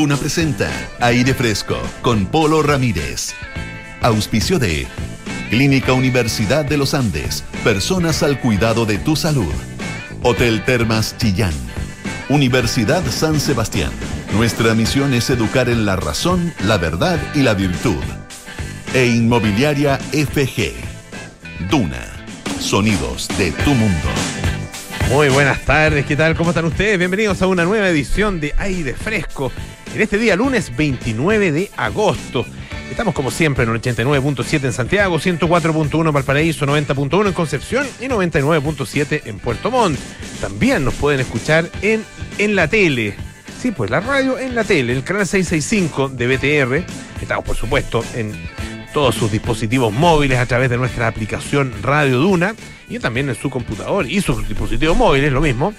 Duna presenta Aire Fresco con Polo Ramírez. Auspicio de Clínica Universidad de los Andes. Personas al cuidado de tu salud. Hotel Termas Chillán. Universidad San Sebastián. Nuestra misión es educar en la razón, la verdad y la virtud. E Inmobiliaria FG. Duna. Sonidos de tu mundo. Muy buenas tardes, ¿qué tal? ¿Cómo están ustedes? Bienvenidos a una nueva edición de Aire Fresco. En este día, lunes 29 de agosto. Estamos como siempre en el 89.7 en Santiago, 104.1 en Valparaíso, 90.1 en Concepción y 99.7 en Puerto Montt. También nos pueden escuchar en, en la tele. Sí, pues la radio en la tele, el canal 665 de BTR. Estamos, por supuesto, en todos sus dispositivos móviles a través de nuestra aplicación Radio Duna y también en su computador y sus dispositivos móviles, lo mismo.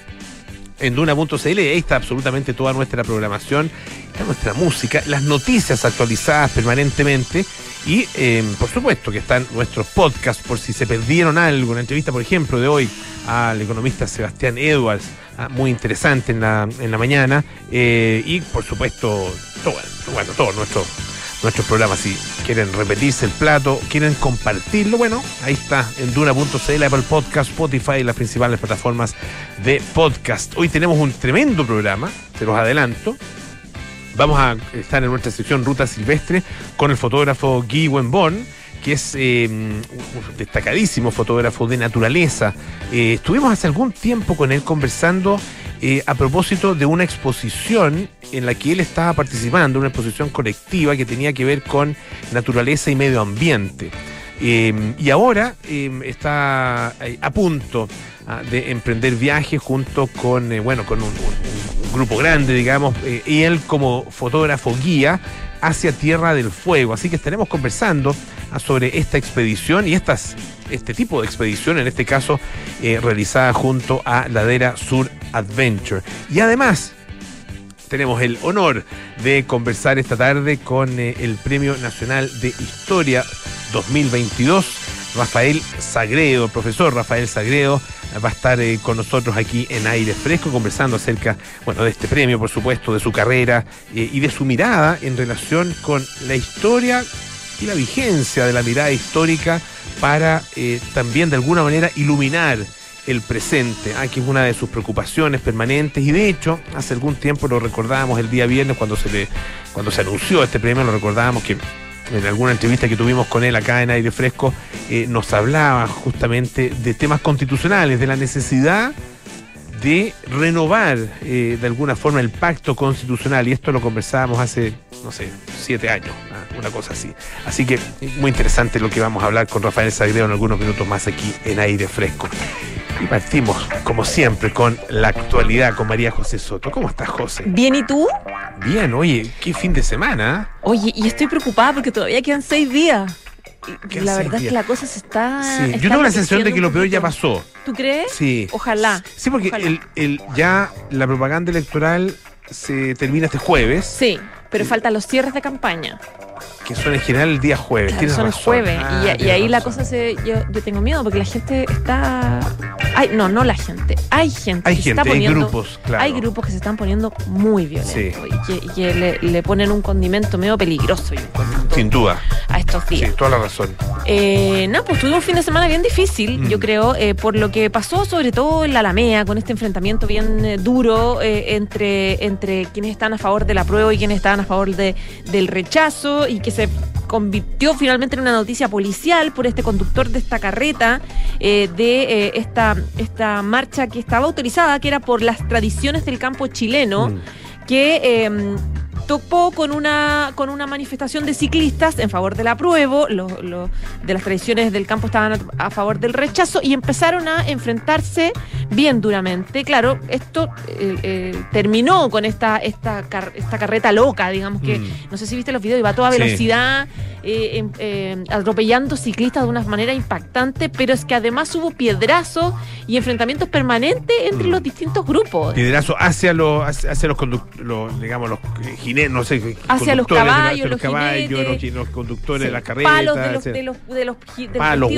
En Duna.cl, ahí está absolutamente toda nuestra programación, está nuestra música, las noticias actualizadas permanentemente y eh, por supuesto que están nuestros podcasts por si se perdieron algo, una entrevista por ejemplo de hoy al economista Sebastián Edwards, ah, muy interesante en la, en la mañana eh, y por supuesto todo, bueno, todo nuestro nuestros programas. Si quieren repetirse el plato, quieren compartirlo, bueno, ahí está en duna.cl, Apple Podcast, Spotify y las principales plataformas de podcast. Hoy tenemos un tremendo programa, se los adelanto. Vamos a estar en nuestra sección Ruta Silvestre con el fotógrafo Guy Wenborn que es eh, un destacadísimo fotógrafo de naturaleza. Eh, estuvimos hace algún tiempo con él conversando eh, a propósito de una exposición en la que él estaba participando, una exposición colectiva que tenía que ver con naturaleza y medio ambiente. y ahora está a punto ah, de emprender viajes junto con, bueno, con un, grupo grande, digamos, y él como fotógrafo guía hacia Tierra del Fuego. Así que estaremos conversando ah, sobre esta expedición y estas, este tipo de expedición, en este caso eh, realizada junto a Ladera Sur Adventure. Y además, tenemos el honor de conversar esta tarde con eh, el Premio Nacional de Historia 2022, Rafael Sagredo, profesor Rafael Sagredo va a estar eh, con nosotros aquí en Aire Fresco conversando acerca, bueno, de este premio, por supuesto, de su carrera eh, y de su mirada en relación con la historia y la vigencia de la mirada histórica para eh, también de alguna manera iluminar el presente, ah, que es una de sus preocupaciones permanentes. Y de hecho hace algún tiempo lo recordábamos el día viernes cuando se cuando se anunció este premio lo recordábamos que en alguna entrevista que tuvimos con él acá en Aire Fresco, eh, nos hablaba justamente de temas constitucionales, de la necesidad de renovar eh, de alguna forma el pacto constitucional, y esto lo conversábamos hace, no sé, siete años, una cosa así. Así que muy interesante lo que vamos a hablar con Rafael Sagreo en algunos minutos más aquí en Aire Fresco. Y partimos, como siempre, con la actualidad con María José Soto. ¿Cómo estás, José? Bien, ¿y tú? Bien, oye, qué fin de semana. ¿ah? Oye, y estoy preocupada porque todavía quedan seis días. La verdad es que la cosa se está. Sí, yo tengo la sensación de que lo peor ya pasó. ¿Tú crees? Sí. Ojalá. Sí, porque El, el, ya la propaganda electoral se termina este jueves. Sí, pero faltan los cierres de campaña que son en general el día jueves. Claro, son el jueves. y, ah, ahí la cosa se. Yo, yo tengo miedo porque la gente está. Ay, no, no la gente. Hay gente. Hay gente, hay grupos, claro. Hay grupos que se están poniendo muy violentos y que, le, ponen un condimento medio peligroso. Sin duda. A estos días. Sí, toda la razón. Eh, no, pues tuvimos un fin de semana bien difícil, yo mm. creo, eh, por lo que pasó sobre todo en la Alamea, con este enfrentamiento bien eh, duro eh, entre, entre quienes están a favor de la prueba y quienes están a favor de, del rechazo y que se convirtió finalmente en una noticia policial por este conductor de esta carreta, eh, de eh, esta, esta marcha que estaba autorizada, que era por las tradiciones del campo chileno, mm. que em, topó con una, con una manifestación de ciclistas en favor del apruebo, de las tradiciones del campo estaban a, favor del rechazo y empezaron a enfrentarse bien duramente. Claro, esto eh, eh, terminó con esta, esta, esta carreta loca, digamos que, mm. no sé si viste los videos, iba a toda velocidad. Eh, em, atropellando ciclistas de una manera impactante, pero es que además hubo piedrazos y enfrentamientos permanentes entre mm. los distintos grupos. Piedrazos hacia los, hacia los, digamos, los no sé, hacia los la- caballos, los caballos, jinetes. los, los conductores de la palos de los, de los, los, Palos,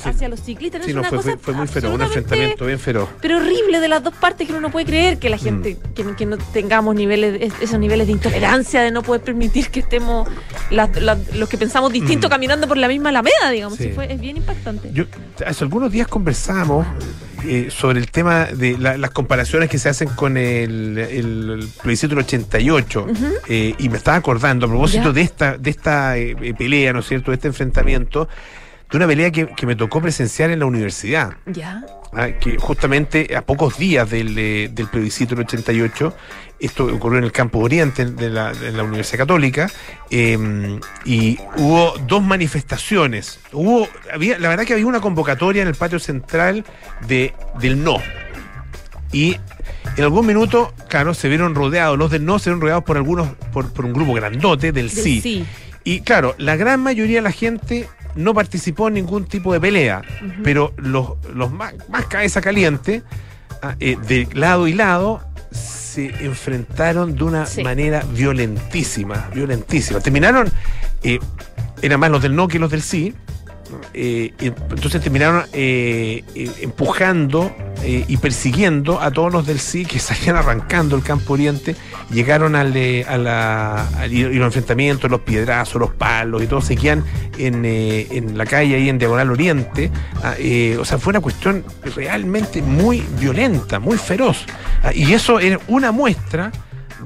sí. hacia los ciclistas. Sí, es no, una fue, cosa fue, muy feroz, un enfrentamiento bien feroz. Pero horrible de las dos partes que uno no puede creer que la Mm. gente, que, que no tengamos niveles, es- esos niveles de intolerancia, de no poder permitir que estemos las- las- los que pensamos distinto Mm. caminando por la misma alameda, digamos. Sí. Fue, es bien impactante. Yo, hace algunos días conversábamos eh, sobre el tema de la- las comparaciones que se hacen con el, el plebiscito del 88 eh, y me estaba acordando a propósito Ya. de esta de esta eh, eh, pelea, ¿no es cierto?, de este enfrentamiento, de una pelea que, que me tocó presenciar en la universidad. Ya. Ah, que justamente a pocos días del, eh, del plebiscito del 88, esto ocurrió en el campo oriente de la, de la Universidad Católica, eh, y hubo dos manifestaciones. Hubo, había, la verdad que había una convocatoria en el patio central de, del no. Y en algún minuto, claro, se vieron rodeados, los del no se vieron rodeados por algunos, por, por un grupo grandote del, Del sí. sí. Y claro, la gran mayoría de la gente no participó en ningún tipo de pelea, pero los, los más, más cabeza caliente, ah, eh, de lado y lado, se enfrentaron de una Sí. manera violentísima, violentísima. Terminaron, eh, eran más los del no que los del sí, eh, entonces terminaron eh, eh, empujando y persiguiendo a todos los del sí que salían arrancando el campo oriente, llegaron al, a al- los enfrentamientos, los piedrazos, los palos y todo seguían en, en la calle ahí en Diagonal Oriente. ah, o sea, fue una cuestión realmente muy violenta, muy feroz. Ah, y eso era una muestra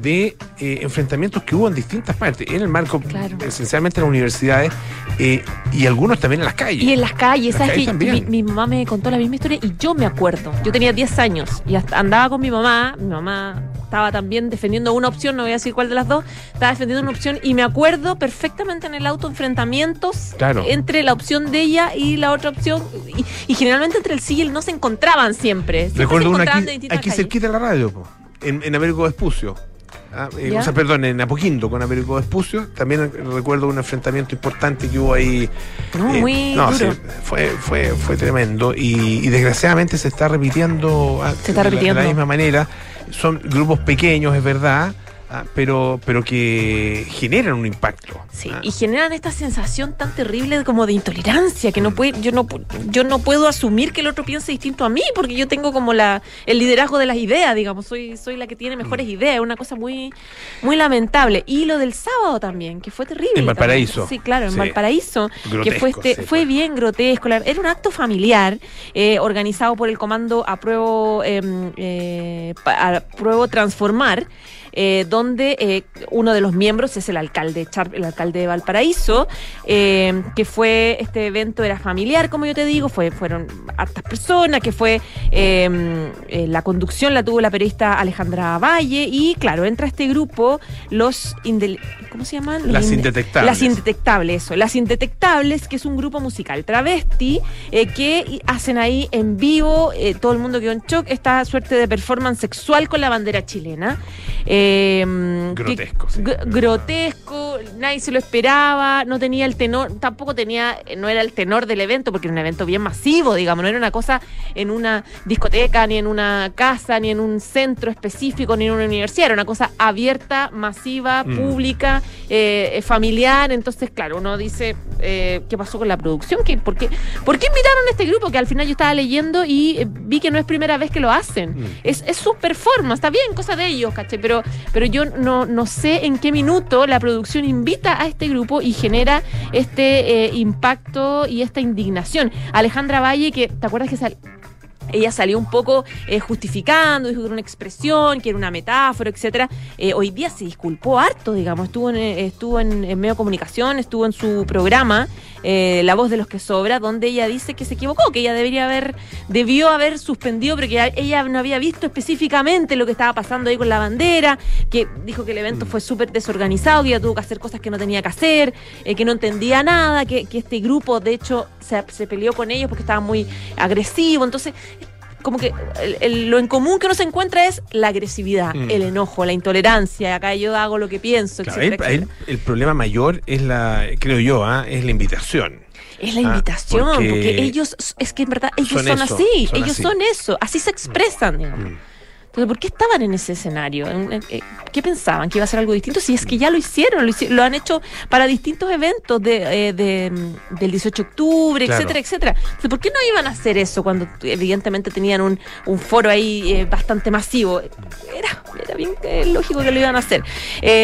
de eh, enfrentamientos que hubo en distintas partes, en el marco Claro. esencialmente en las universidades eh, y algunos también en las calles. Y en las calles, Las ¿sabes calles que mi, mamá me contó la misma historia y yo me acuerdo. Yo tenía 10 años y hasta andaba con mi mamá. Mi mamá estaba también defendiendo una opción, no voy a decir cuál de las dos. Estaba defendiendo una opción y me acuerdo perfectamente en el auto enfrentamientos Claro. entre la opción de ella y la otra opción. Y, y generalmente entre el sí y el no se encontraban siempre. Siempre Recuerdo se una aquí, de aquí cerquita de la radio, po, en, en Américo Vespucio. Ah, eh, o sea, perdón, en Apoquindo con Américo Vespucio. También recuerdo un enfrentamiento importante que hubo ahí. No, Eh, muy no, duro. sí, fue, fue, fue tremendo. Y, y desgraciadamente se está repitiendo ah, Se está de la- repitiendo. De la misma manera. Son grupos pequeños, es verdad, ah, pero, pero que generan un impacto. Sí, ah. y generan esta sensación tan terrible como de intolerancia que no puede, yo no yo no puedo asumir que el otro piense distinto a mí porque yo tengo como la el liderazgo de las ideas, digamos, soy soy la que tiene Mm. mejores ideas, es una cosa muy muy lamentable. Y lo del sábado también, que fue terrible. En Valparaíso. también. Sí, claro, en Sí. Valparaíso, que Grotesco, fue este sí, fue bien grotesco, era un acto familiar eh, organizado por el comando Apruebo em, eh, pa- Apruebo Transformar eh, donde eh, uno de los miembros es el alcalde, Char- el alcalde de Valparaíso, eh, que fue, este evento era familiar, como yo te digo, fue, fueron hartas personas, que fue, la conducción la tuvo la periodista Alejandra Valle, y claro, entra este grupo, los, ¿cómo se llaman? Los Las inde- indetectables. Las indetectables, eso, las indetectables, que es un grupo musical travesti, eh, que hacen ahí en vivo, eh, todo el mundo quedó en shock, esta suerte de performance sexual con la bandera chilena. Eh, que- Grotesco, sí. grotesco, nadie se lo esperaba, no tenía el tenor, tampoco tenía, no era el tenor del evento, porque era un evento bien masivo, digamos, no era una cosa en una discoteca, ni en una casa, ni en un centro específico, ni en una universidad, era una cosa abierta, masiva, Mm. pública, eh, eh, familiar, entonces, claro, uno dice, eh, ¿qué pasó con la producción? ¿Qué, por, qué, ¿Por qué invitaron a este grupo? Que al final yo estaba leyendo y vi que no es primera vez que lo hacen. Mm. Es, es su performance, está bien, cosa de ellos, ¿caché? Pero, pero yo no, no sé en qué minuto la producción invita a este grupo y genera este eh, impacto y esta indignación. Alejandra Valle, que ¿te acuerdas que sal- ella salió un poco eh, justificando, dijo que era una expresión, que era una metáfora, etcétera. Eh, hoy día se disculpó harto, digamos, estuvo en, eh, estuvo en, en medio de comunicación, estuvo en su programa eh, La voz de los que sobra, donde ella dice que se equivocó, que ella debería haber, debió haber suspendido, pero que ella no había visto específicamente lo que estaba pasando ahí con la bandera, que dijo que el evento fue súper desorganizado, que ella tuvo que hacer cosas que no tenía que hacer, que no entendía nada, que, que este grupo de hecho se, se peleó con ellos porque estaba muy agresivo, entonces como que el- el- lo en común que uno se encuentra es la agresividad, Mm. el enojo, la intolerancia. Acá yo hago lo que pienso, Claro, etcétera, el, etcétera. el- problema mayor es la, creo yo, ah, es la invitación. Es la Ah, invitación, porque porque, ellos, es que en verdad, ellos son son, eso, así, son ellos así. son eso, así se expresan, digamos. Mm. Entonces, ¿por qué estaban en ese escenario? Eh, ¿Qué pensaban? ¿Que iba a ser algo distinto? Si es que ya lo hicieron, lo, han hecho para distintos eventos de, eh, mm, del 18 de octubre, etcétera, etcétera. Entonces, ¿por qué no iban a hacer eso cuando evidentemente tenían un, foro ahí eh, bastante masivo? Era, era bien lógico que lo iban a hacer.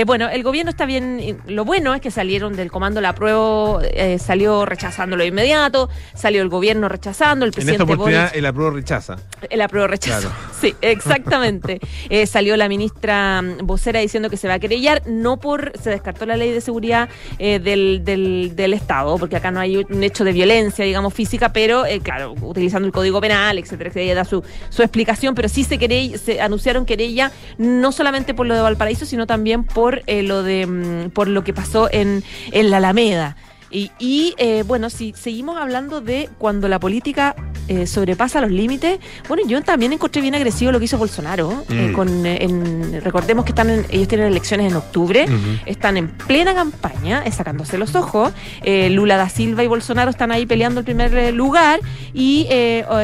bueno, el gobierno está bien, lo bueno es que salieron del comando la prueba, salió rechazándolo de inmediato, salió el gobierno rechazando, el presidente En esta oportunidad el apruebo rechaza. El apruebo rechaza. Sí, exactamente. Eh, salió la ministra mm, vocera diciendo que se va a querellar, no por. Se descartó la ley de seguridad eh, del, del, Estado, porque acá no hay un hecho de violencia, digamos, física, pero, eh, claro, utilizando el código penal, etcétera, etcétera, ella da su, su explicación, pero sí se, querella, se anunciaron querella no solamente por lo de Valparaíso, sino también por lo de mm, por lo que pasó en, en la Alameda. Y, eh, bueno, si seguimos hablando de cuando la política eh, sobrepasa los límites, bueno, yo también encontré bien agresivo lo que hizo Bolsonaro. Eh, mm. con, recordemos que están ellos tienen elecciones en octubre, están en plena campaña, sacándose los ojos. Lula da Silva y Bolsonaro están ahí peleando el primer lugar y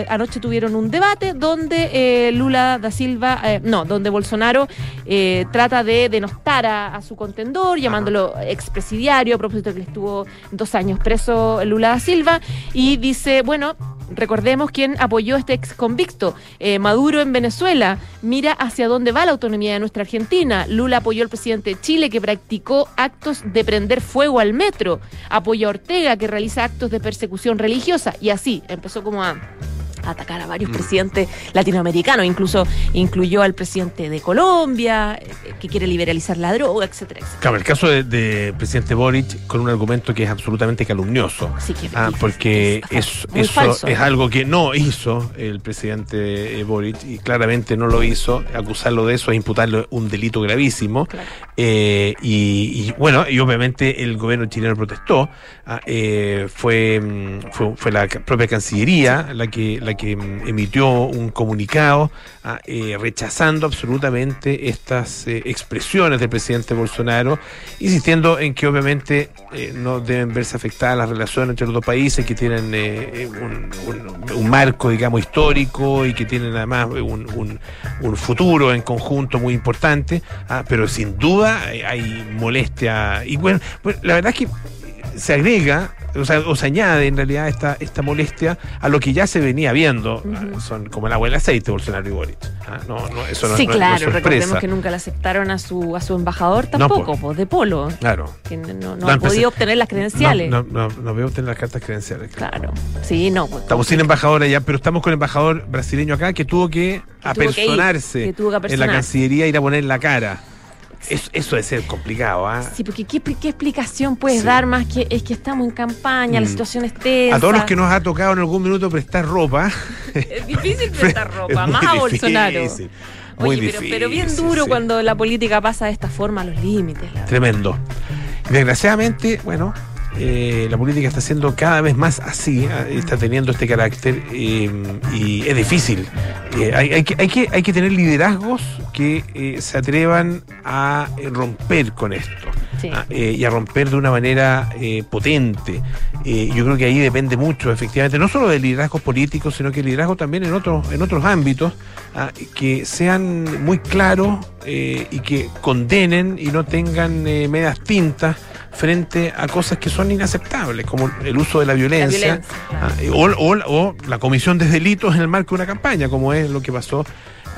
anoche tuvieron un debate donde Lula da Silva, no, donde Bolsonaro trata de denostar a, su contendor, llamándolo expresidiario a propósito de que le estuvo dos años preso Lula da Silva y dice, bueno, recordemos quién apoyó este ex convicto, eh, Maduro en Venezuela, mira hacia dónde va la autonomía de nuestra Argentina. Lula apoyó al presidente de Chile que practicó actos de prender fuego al metro, apoyó a Ortega que realiza actos de persecución religiosa. Y así empezó como a atacar a varios mm. presidentes latinoamericanos, incluso incluyó al presidente de Colombia, eh, que quiere liberalizar la droga, etcétera, etcétera. Claro, el caso de, presidente Boric con un argumento que es absolutamente calumnioso, ah, porque es, eso es algo que no hizo el presidente eh, Boric y claramente no lo hizo, acusarlo de eso es imputarle un delito gravísimo. Eh, y, bueno, y obviamente el gobierno chileno protestó, ah, fue, mm, fue, fue la propia Cancillería la que la que emitió un comunicado ah, eh, rechazando absolutamente estas eh, expresiones del presidente Bolsonaro, insistiendo en que obviamente eh, no deben verse afectadas las relaciones entre los dos países, que tienen un, marco, digamos, histórico y que tienen además un, futuro en conjunto muy importante, ah, pero sin duda hay molestia. Y bueno, pues, la verdad es que se agrega o, sea, o se añade en realidad esta, esta molestia a lo que ya se venía viendo. Ah, son como el agua y el aceite, Bolsonaro y Boric. Ah, no, no, eso no, sí, claro, recordemos que nunca le aceptaron a su, a su embajador tampoco, pues, de polo. Claro. Que no, ha podido obtener las credenciales. No, no, no, veo obtener las cartas credenciales. Claro. Sí, no. Pues, estamos sin embajador allá, pero estamos con el embajador brasileño acá que tuvo que, apersonarse en la Cancillería, ir a poner la cara. Eso, eso debe ser complicado, ¿ah? Sí, porque ¿qué, explicación puedes dar más que es que estamos en campaña, la mm. situación es tensa? A todos los que nos ha tocado en algún minuto prestar ropa. Es difícil prestar ropa, más a Bolsonaro. Muy difícil, pero, bien duro cuando la política pasa de esta forma a los límites. Tremendo. Desgraciadamente, bueno, eh, la política está siendo cada vez más así, ah, está teniendo este carácter eh, y es difícil. Eh, hay, que, hay, que, hay que tener liderazgos que se atrevan a romper con esto ah, y a romper de una manera potente. yo creo que ahí depende mucho, efectivamente, no solo de liderazgos políticos, sino que liderazgo también en otros, en otros ámbitos, ah, que sean muy claros y que condenen y no tengan medias tintas frente a cosas que son inaceptables, como el uso de la violencia, ah, o, la comisión de delitos en el marco de una campaña, como es lo que pasó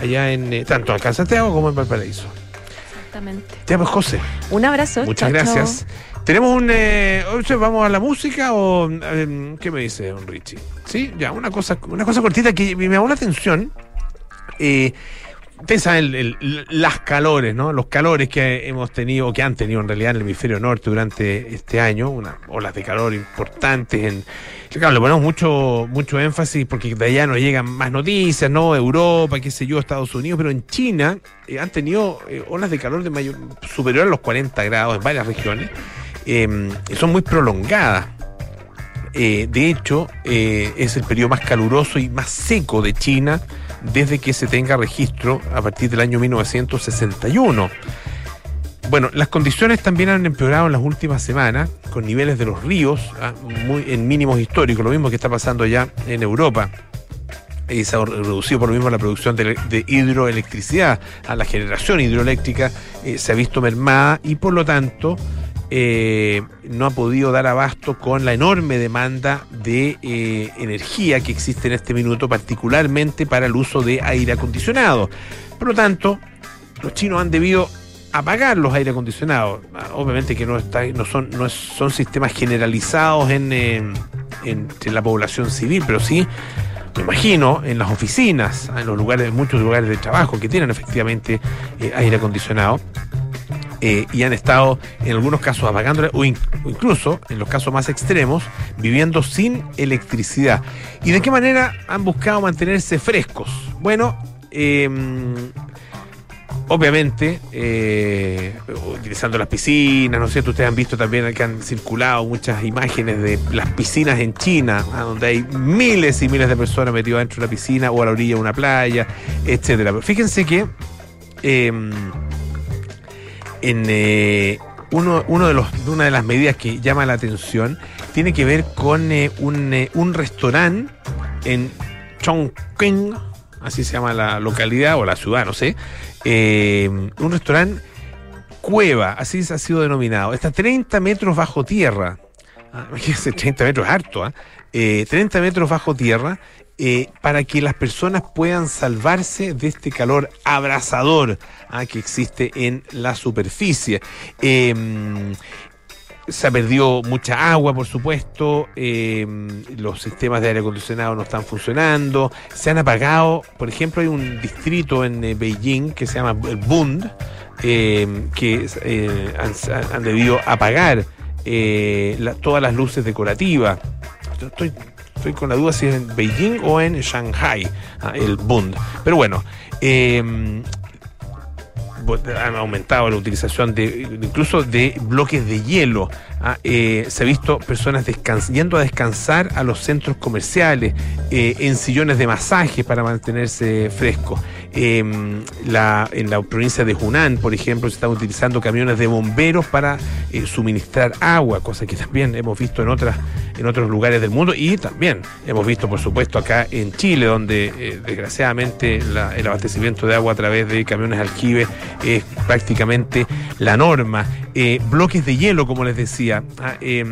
allá en eh, tanto acá en Santiago como en Valparaíso. Exactamente. Te amo, José. Un abrazo. Muchas gracias. Tenemos un. Eh, ¿Vamos a la música o.? ¿Qué me dice don Richie? Sí, ya, una cosa, una cosa cortita que me llamó la atención. Eh, Pensa en las calores, ¿no? Los calores que hemos tenido, que han tenido en realidad en el hemisferio norte durante este año, unas olas de calor importantes. En, claro, le ponemos mucho, mucho énfasis porque de allá nos llegan más noticias, ¿no? Europa, qué sé yo, Estados Unidos, pero en China eh, han tenido eh, olas de calor de mayor, superior a los 40 grados en varias regiones. Y son muy prolongadas. Eh, de hecho, es el periodo más caluroso y más seco de China desde que se tenga registro a partir del año 1961. Bueno, las condiciones también han empeorado en las últimas semanas, con niveles de los ríos ah, muy, en mínimos históricos, lo mismo que está pasando ya en Europa. se ha reducido por lo mismo la producción de, hidroelectricidad, la generación hidroeléctrica eh, se ha visto mermada y por lo tanto eh, no ha podido dar abasto con la enorme demanda de eh, energía que existe en este minuto, particularmente para el uso de aire acondicionado. Por lo tanto, los chinos han debido apagar los aire acondicionados. Obviamente que no, está, no, son, no son sistemas generalizados en, en, la población civil, pero sí me imagino, en las oficinas, en los lugares, muchos lugares de trabajo que tienen efectivamente eh, aire acondicionado. Eh, y han estado en algunos casos apagando o, in, o, incluso en los casos más extremos viviendo sin electricidad. ¿Y de qué manera han buscado mantenerse frescos? Bueno, eh, obviamente, eh, utilizando las piscinas, ¿no es cierto? Ustedes han visto también que han circulado muchas imágenes de las piscinas en China, donde hay miles y miles de personas metidas dentro de una piscina o a la orilla de una playa, etcétera. Pero fíjense que eh, en eh, uno, de los, una de las medidas que llama la atención tiene que ver con eh, un, un restaurante en Chongqing, así se llama la localidad o la ciudad, no sé, eh, un restaurante cueva, así ha sido denominado. Está 30 metros bajo tierra. Ah, imagínense, 30 metros es harto, ¿eh? eh, 30 metros bajo tierra. Eh, para que las personas puedan salvarse de este calor abrasador ¿ah? que existe en la superficie. Eh, se ha perdido mucha agua, por supuesto, eh, los sistemas de aire acondicionado no están funcionando, se han apagado, por ejemplo, hay un distrito en eh, Beijing que se llama el Bund, eh, que han, han, debido apagar la, todas las luces decorativas. Estoy, estoy, con la duda si es en Beijing o en Shanghai, ah, el Bund. Pero bueno, han aumentado la utilización de incluso de bloques de hielo. Ah, eh, se ha visto personas yendo a descansar a los centros comerciales, eh, en sillones de masaje para mantenerse fresco. La, en la provincia de Hunan, por ejemplo, se están utilizando camiones de bomberos para eh, suministrar agua, cosa que también hemos visto en otras en otros lugares del mundo y también hemos visto, por supuesto, acá en Chile, donde eh, desgraciadamente el abastecimiento de agua a través de camiones aljibe es prácticamente la norma. Eh, bloques de hielo, como les decía. Ah, eh,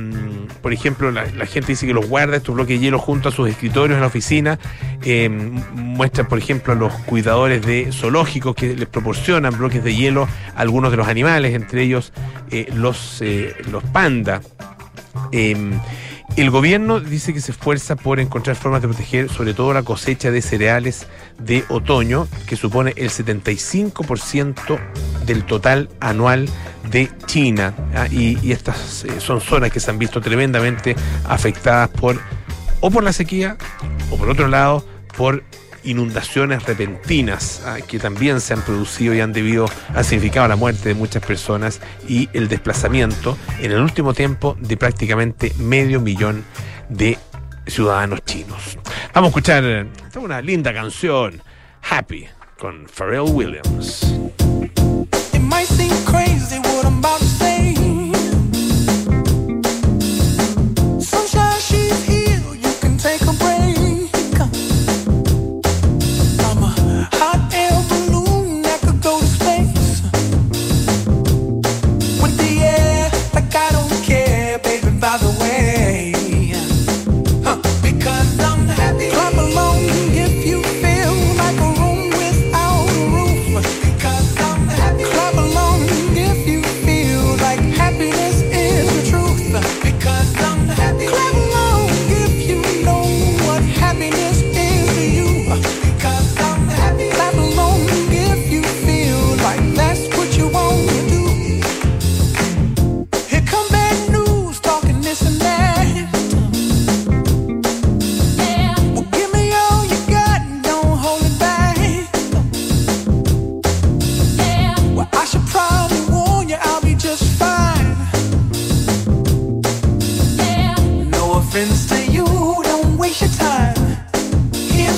por ejemplo, la, gente dice que los guarda estos bloques de hielo junto a sus escritorios en la oficina. Eh, muestran, por ejemplo, a los cuidadores de zoológicos que les proporcionan bloques de hielo a algunos de los animales, entre ellos eh, los, los pandas. El gobierno dice que se esfuerza por encontrar formas de proteger sobre todo la cosecha de cereales de otoño, que supone el 75% del total anual de China. ¿ah? Y, y, estas eh, son zonas que se han visto tremendamente afectadas por o por la sequía o por otro lado por inundaciones repentinas ¿ah? que también se han producido y han debido, han significado la muerte de muchas personas y el desplazamiento en el último tiempo de prácticamente medio millón de ciudadanos chinos. Vamos a escuchar una linda canción, Happy, con Pharrell Williams.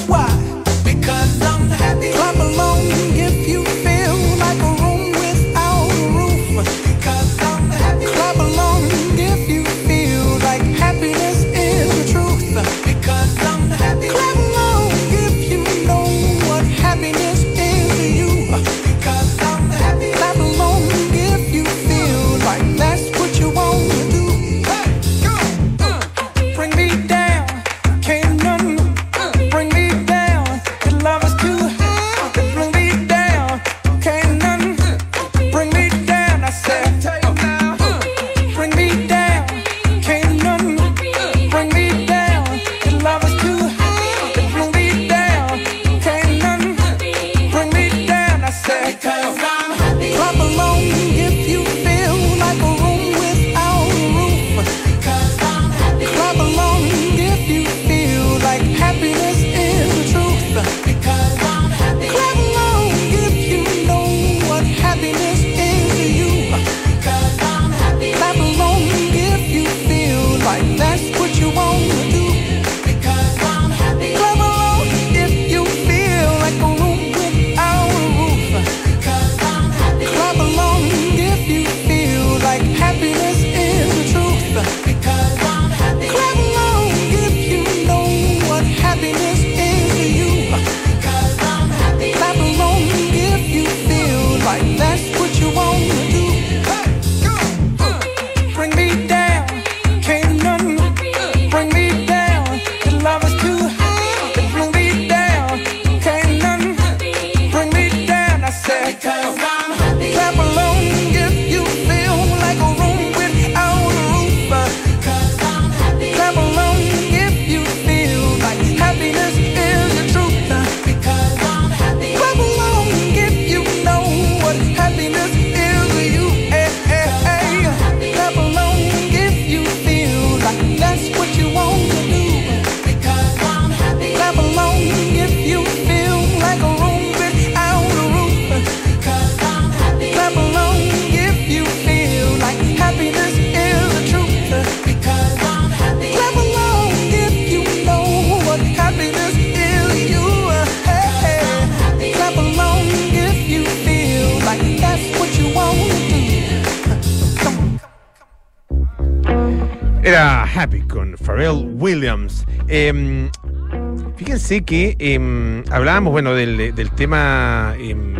why. Em, fíjense que em, hablábamos, bueno, del, tema em,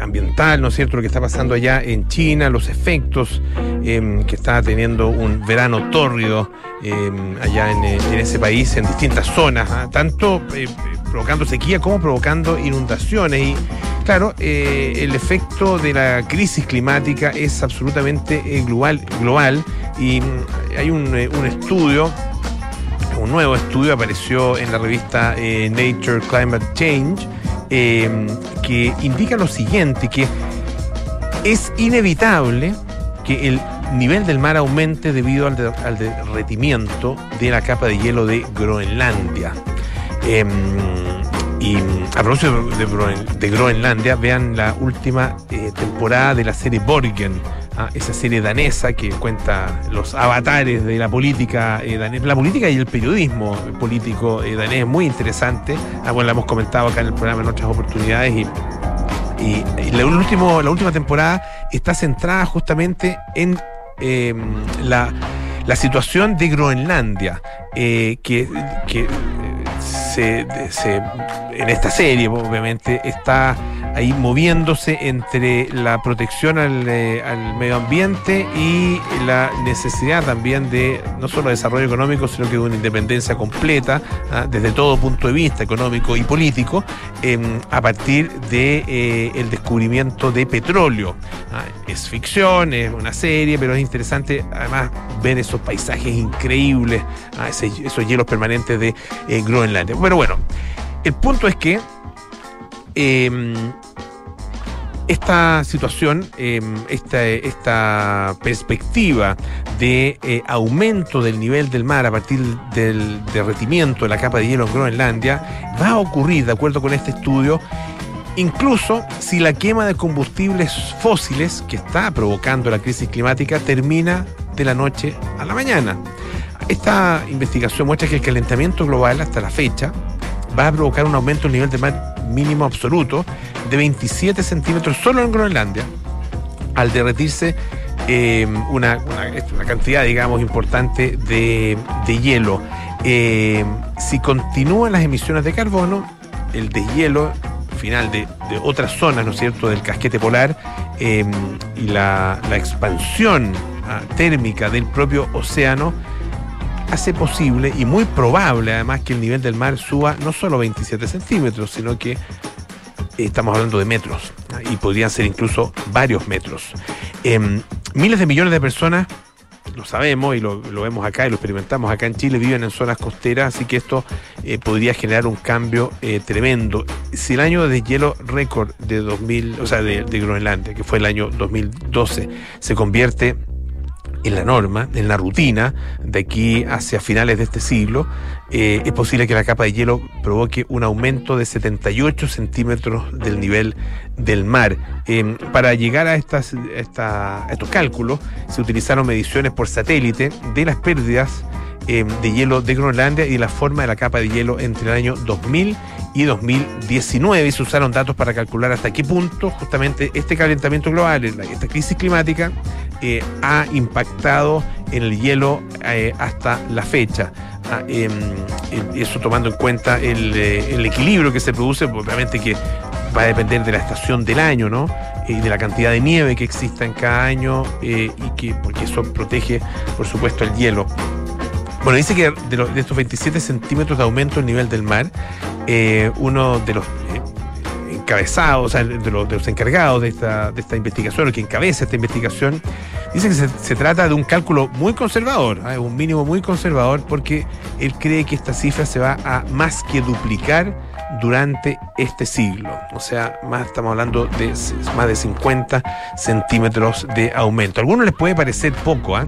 ambiental, ¿no es cierto? Lo que está pasando allá en China, los efectos que está teniendo un verano tórrido allá en, eh, en ese país, en distintas zonas, ¿ah? tanto eh, provocando sequía como provocando inundaciones. Y claro, eh, el efecto de la crisis climática es absolutamente eh, global, global y mm, hay eh, un estudio un nuevo estudio apareció en la revista eh, Nature Climate Change eh, que indica lo siguiente, que es inevitable que el nivel del mar aumente debido al, de- al derretimiento de la capa de hielo de Groenlandia. Em, y a propósito de, de Groenlandia, vean la última eh, temporada de la serie Borgen, esa serie danesa que cuenta los avatares de la política eh, danesa, la política y el periodismo político eh, danés, muy interesante. Ah, bueno, la hemos comentado acá en el programa en otras oportunidades y la, último, la última temporada está centrada justamente en eh, la, la situación de Groenlandia, eh, que, que, eh, se, se- en esta serie obviamente está ahí moviéndose entre la protección al, eh, al medio ambiente y la necesidad también de no solo desarrollo económico, sino que de una independencia completa ah, desde todo punto de vista económico y político em, a partir de eh, descubrimiento de petróleo. Ah, es ficción, es una serie, pero es interesante además ver esos paisajes increíbles, ah, esos hielos permanentes de Groenlandia. Pero bueno, el punto es que em, esta situación, em, esta, esta perspectiva de eh, aumento del nivel del mar a partir del derretimiento de la capa de hielo en Groenlandia va a ocurrir, de acuerdo con este estudio, incluso si la quema de combustibles fósiles que está provocando la crisis climática termina de la noche a la mañana. Esta investigación muestra que el calentamiento global hasta la fecha va a provocar un aumento del nivel del mar mínimo absoluto de 27 centímetros solo en Groenlandia, al derretirse eh, una, una- cantidad, digamos, importante de, de hielo. Eh, si continúan las emisiones de carbono, el deshielo final de, de otras zonas, ¿no es cierto?, del casquete polar eh, y la, la expansión ah, térmica del propio océano hace posible y muy probable además que el nivel del mar suba no solo 27 centímetros, sino que eh, estamos hablando de metros y podrían ser incluso varios metros. Em, miles de millones de personas lo sabemos y lo, lo vemos acá y lo experimentamos acá en Chile, viven en zonas costeras, así que esto eh, podría generar un cambio eh, tremendo. Si el año de hielo récord de 2000, o sea, de, de Groenlandia, que fue el año 2012, se convierte en la norma, en la rutina, de aquí hacia finales de este siglo, eh, es posible que la capa de hielo provoque un aumento de 78 centímetros del nivel del mar. Eh, para llegar a, estos cálculos, se utilizaron mediciones por satélite de las pérdidas eh, de hielo de Groenlandia y la forma de la capa de hielo entre el año 2000 y 2019 y se usaron datos para calcular hasta qué punto justamente este calentamiento global, esta crisis climática, eh, ha impactado en el hielo eh, hasta la fecha. Ah, em, eso tomando en cuenta el, el equilibrio que se produce, pues, obviamente que va a depender de la estación del año, ¿no? Y de la cantidad de nieve que exista en cada año y que, porque eso protege, por supuesto, el hielo. Bueno, dice que de, estos 27 centímetros de aumento del nivel del mar, eh, uno de los eh, encabezados, o sea, de los, encargados de esta, de esta investigación, o que encabeza esta investigación, dice que se, trata de un cálculo muy conservador, ¿ah? un mínimo muy conservador, porque él cree que esta cifra se va a más que duplicar durante este siglo. O sea, más estamos hablando de más de 50 centímetros de aumento. A algunos les puede parecer poco, ¿ah?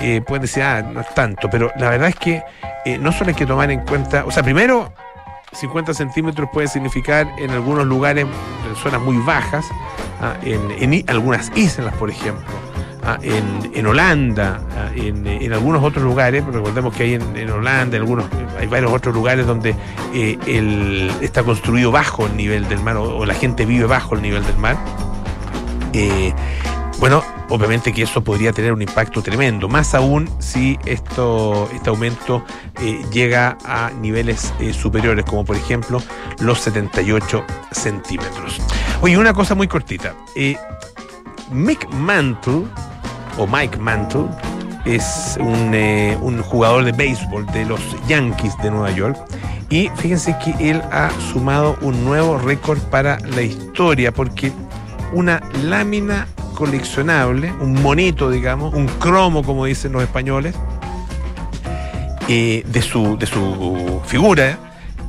Eh, pueden decir, ah, no es tanto, pero la verdad es que eh, no solo hay que tomar en cuenta, o sea, primero, 50 centímetros puede significar en algunos lugares, en zonas muy bajas, ah, en, en algunas islas, por ejemplo, ah, en, en Holanda, ah, en, en algunos otros lugares, recordemos que hay en, Holanda, algunos, hay varios otros lugares donde eh, está construido bajo el nivel del mar, o, o la gente vive bajo el nivel del mar. Eh, bueno, obviamente que eso podría tener un impacto tremendo, más aún si esto, este aumento eh, llega a niveles eh, superiores, como por ejemplo los 78 centímetros. Oye, una cosa muy cortita. Eh, Mick Mantle, o Mike Mantle, es un, un jugador de béisbol de los Yankees de Nueva York. Y fíjense que él ha sumado un nuevo récord para la historia, porque una lámina coleccionable, un monito, digamos, un cromo, como dicen los españoles, eh, de, su, de su figura,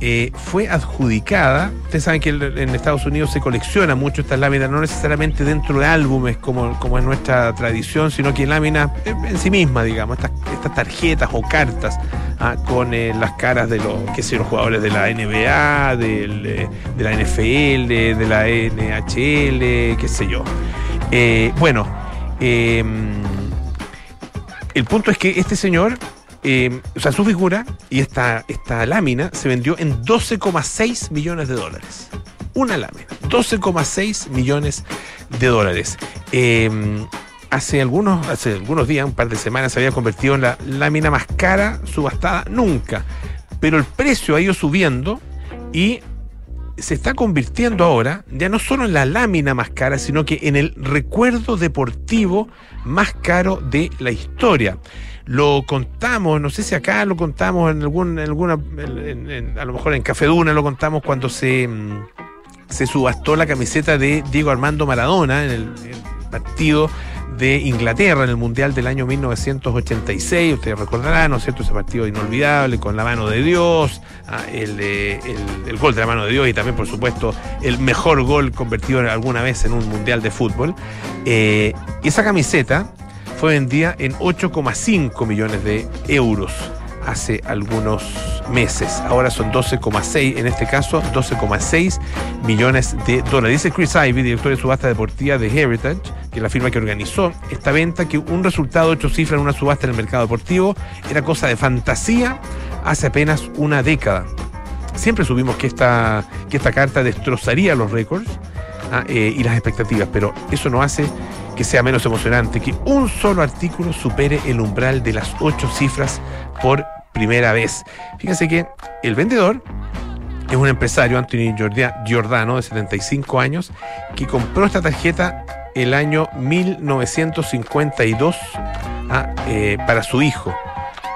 eh, fue adjudicada. Ustedes saben que en Estados Unidos se colecciona mucho estas láminas, no necesariamente dentro de álbumes como, como es nuestra tradición, sino que láminas en en sí mismas, digamos, estas, estas tarjetas o cartas ah, con eh, las caras de los, qué sé, los jugadores de la NBA, de la NFL, de la NHL, qué sé yo. Eh, bueno, eh, el punto es que este señor, eh, o sea, su figura y esta, esta lámina se vendió en 12,6 millones de dólares. Una lámina, 12,6 millones de dólares. Eh, hace, algunos, hace algunos días, un par de semanas, se había convertido en la lámina más cara subastada nunca. Pero el precio ha ido subiendo y se está convirtiendo ahora ya no solo en la lámina más cara, sino que en el recuerdo deportivo más caro de la historia. Lo contamos, no sé si acá lo contamos en algún, alguna, a lo mejor en Café Duna lo contamos cuando se, mm, se subastó la camiseta de Diego Armando Maradona en el partido de Inglaterra en el Mundial del año 1986. Ustedes recordarán, ¿no es cierto? Ese partido inolvidable con la mano de Dios, ah, el, el- gol de la mano de Dios y también, por supuesto, el mejor gol convertido alguna vez en un Mundial de fútbol. Eh, esa camiseta fue vendida en 8,5 millones de euros hace algunos meses. Ahora son 12,6, en este caso 12,6 millones de dólares. Dice Chris Ivy, director de subasta deportiva de Heritage, que es la firma que organizó esta venta, que un resultado de ocho cifras en una subasta en el mercado deportivo era cosa de fantasía hace apenas una década. Siempre supimos que esta, que esta carta destrozaría los récords ah, eh, y las expectativas, pero eso no hace que sea menos emocionante que un solo artículo supere el umbral de las ocho cifras por primera vez. Fíjense que el vendedor es un empresario, Anthony Giordano, de 75 años, que compró esta tarjeta el año 1952 ah, eh, para su hijo.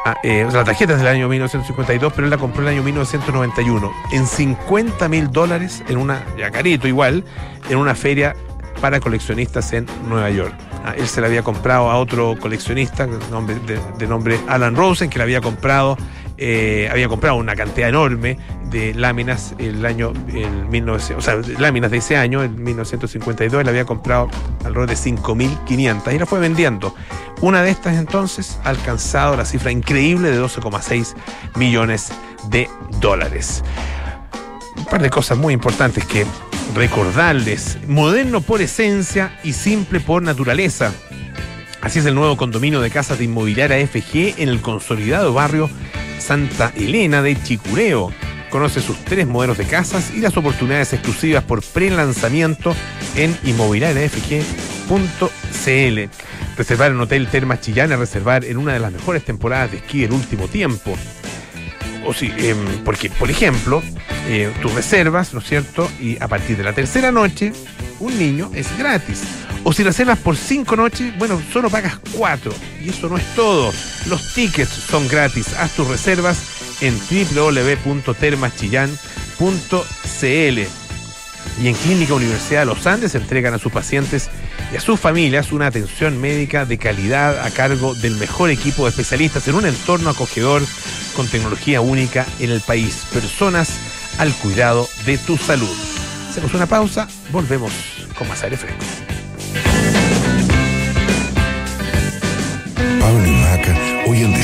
Ah, eh, la tarjeta es del año 1952, pero él la compró el año 1991 en 50 mil dólares en una, ya carito igual, en una feria para coleccionistas en Nueva York. Él se la había comprado a otro coleccionista de nombre, Alan Rosen, que le había comprado, eh, había comprado una cantidad enorme de láminas el año el 1900, o sea, láminas de ese año, en 1952, le había comprado alrededor de 5.500 y la fue vendiendo. Una de estas entonces ha alcanzado la cifra increíble de 12,6 millones de dólares. Un par de cosas muy importantes que recordarles. Moderno por esencia y simple por naturaleza. Así es el nuevo condominio de casas de inmobiliaria FG en el consolidado barrio Santa Elena de Chicureo. Conoce sus tres modelos de casas y las oportunidades exclusivas por pre-lanzamiento en inmobiliariafg.cl. Reservar en Hotel Termas Chillán es reservar en una de las mejores temporadas de esquí del último tiempo. O si, em, porque, por ejemplo, eh, tú reservas, ¿no es cierto? Y a partir de la tercera noche, un niño es gratis. O si reservas por cinco noches, bueno, solo pagas cuatro. Y eso no es todo. Los tickets son gratis. Haz tus reservas en www.termaschillán.cl. Y en Clínica Universidad de los Andes entregan a sus pacientes y a sus familias una atención médica de calidad a cargo del mejor equipo de especialistas en un entorno acogedor con tecnología única en el país. Personas al cuidado de tu salud. Hacemos una pausa, volvemos con más aire fresco.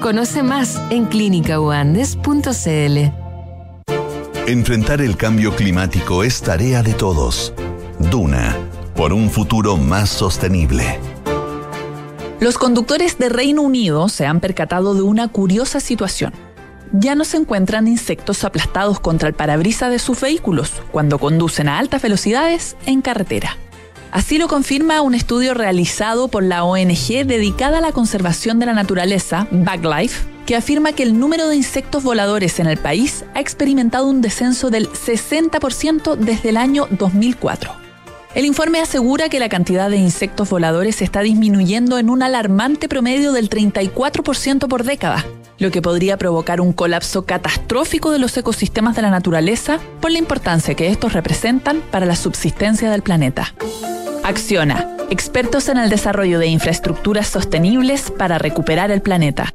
Conoce más en clínicauandes.cl. Enfrentar el cambio climático es tarea de todos. Duna, por un futuro más sostenible. Los conductores de Reino Unido se han percatado de una curiosa situación. Ya no se encuentran insectos aplastados contra el parabrisa de sus vehículos cuando conducen a altas velocidades en carretera. Así lo confirma un estudio realizado por la ONG dedicada a la conservación de la naturaleza, Backlife, que afirma que el número de insectos voladores en el país ha experimentado un descenso del 60% desde el año 2004. El informe asegura que la cantidad de insectos voladores está disminuyendo en un alarmante promedio del 34% por década, lo que podría provocar un colapso catastrófico de los ecosistemas de la naturaleza por la importancia que estos representan para la subsistencia del planeta. Acciona, expertos en el desarrollo de infraestructuras sostenibles para recuperar el planeta.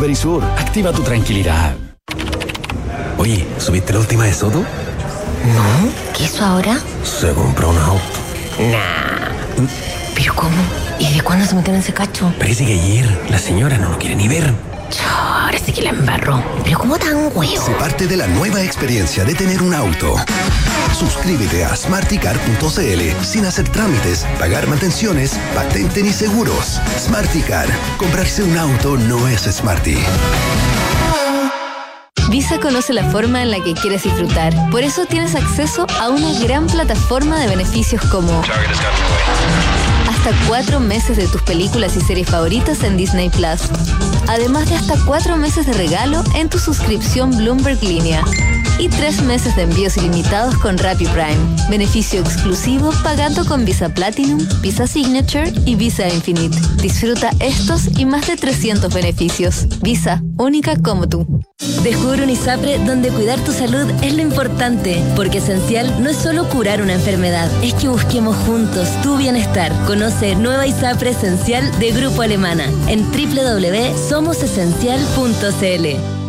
Verisur, activa tu tranquilidad. Oye, ¿subiste la última de Soto? No, ¿qué hizo ahora? Se compró un auto. Nah. ¿Pero cómo? ¿Y de cuándo se metió en ese cacho? Parece que ayer la señora no lo quiere ni ver. Ahora sí que la embarró. ¿Pero cómo tan huevo? Se parte de la nueva experiencia de tener un auto. Suscríbete a smarticar.cl sin hacer trámites, pagar mantenciones, patente ni seguros. Smarticar. Comprarse un auto no es smarty. Visa conoce la forma en la que quieres disfrutar. Por eso tienes acceso a una gran plataforma de beneficios como hasta cuatro meses de tus películas y series favoritas en Disney Plus. Además de hasta cuatro meses de regalo en tu suscripción Bloomberg Línea. Y tres meses de envíos ilimitados con Rappi Prime. Beneficio exclusivo pagando con Visa Platinum, Visa Signature y Visa Infinite. Disfruta estos y más de 300 beneficios. Visa, única como tú. Descubre un ISAPRE donde cuidar tu salud es lo importante, porque esencial no es solo curar una enfermedad, es que busquemos juntos tu bienestar. Conoce Nueva ISAPRE Esencial de Grupo Alemana en www.somosesencial.cl.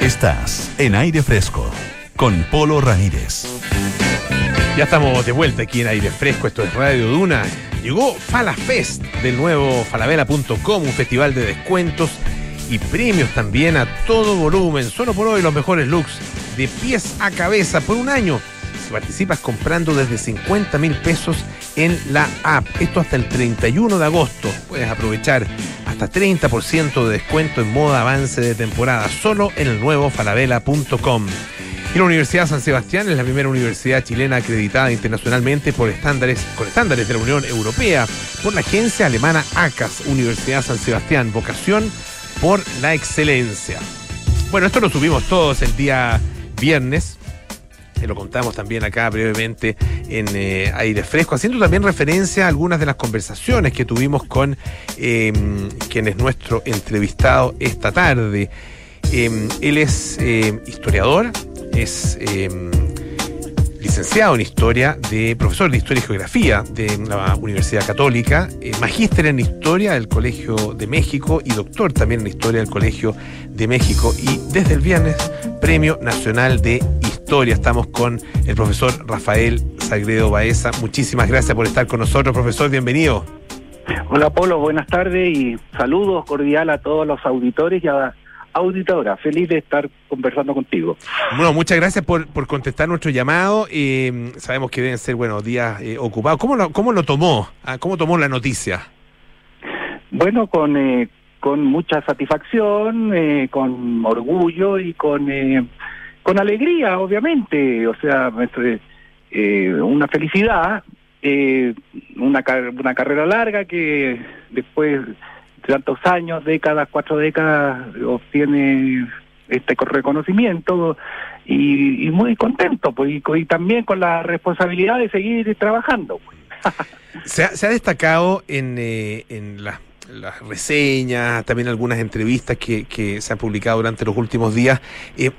Estás en aire fresco con Polo Ramírez. Ya estamos de vuelta aquí en aire fresco, esto es Radio Duna. Llegó Falafest del nuevo falabella.com, un festival de descuentos y premios también a todo volumen. Solo por hoy los mejores looks de pies a cabeza por un año. Si participas comprando desde 50 mil pesos en la app. Esto hasta el 31 de agosto. Puedes aprovechar hasta 30% de descuento en moda avance de temporada. Solo en el nuevo falabella.com. Y la Universidad San Sebastián es la primera universidad chilena acreditada internacionalmente por estándares, con estándares de la Unión Europea por la agencia alemana ACAS, Universidad San Sebastián, vocación por la excelencia. Bueno, esto lo subimos todos el día viernes. Lo contamos también acá brevemente en eh, aire fresco, haciendo también referencia a algunas de las conversaciones que tuvimos con eh, quien es nuestro entrevistado esta tarde. Eh, él es historiador, es licenciado en historia, de profesor de historia y geografía de la Universidad Católica, eh, magíster en historia del Colegio de México y doctor también en historia del Colegio de México. Y desde el viernes, Premio Nacional de Historia. Estamos con el profesor Rafael Sagredo Baeza. Muchísimas gracias por estar con nosotros, profesor. Bienvenido. Hola, Polo. Buenas tardes y saludos cordial a todos los auditores y a auditora. Feliz de estar conversando contigo. Bueno, muchas gracias por, por contestar nuestro llamado. Eh, sabemos que deben ser, bueno, días eh, ocupados. ¿Cómo lo, ¿Cómo lo tomó? Ah, ¿Cómo tomó la noticia? Bueno, con, eh, con mucha satisfacción, eh, con orgullo y con, eh, con alegría, obviamente. O sea, eh, una felicidad, eh, una, car- una carrera larga que después tantos años, décadas, cuatro décadas, obtiene este co- reconocimiento y, y muy contento, pues, y también con la responsabilidad de seguir trabajando. pues. Se ha, se ha destacado en, eh, en las las reseñas, también algunas entrevistas que, que se han publicado durante los últimos días. eh,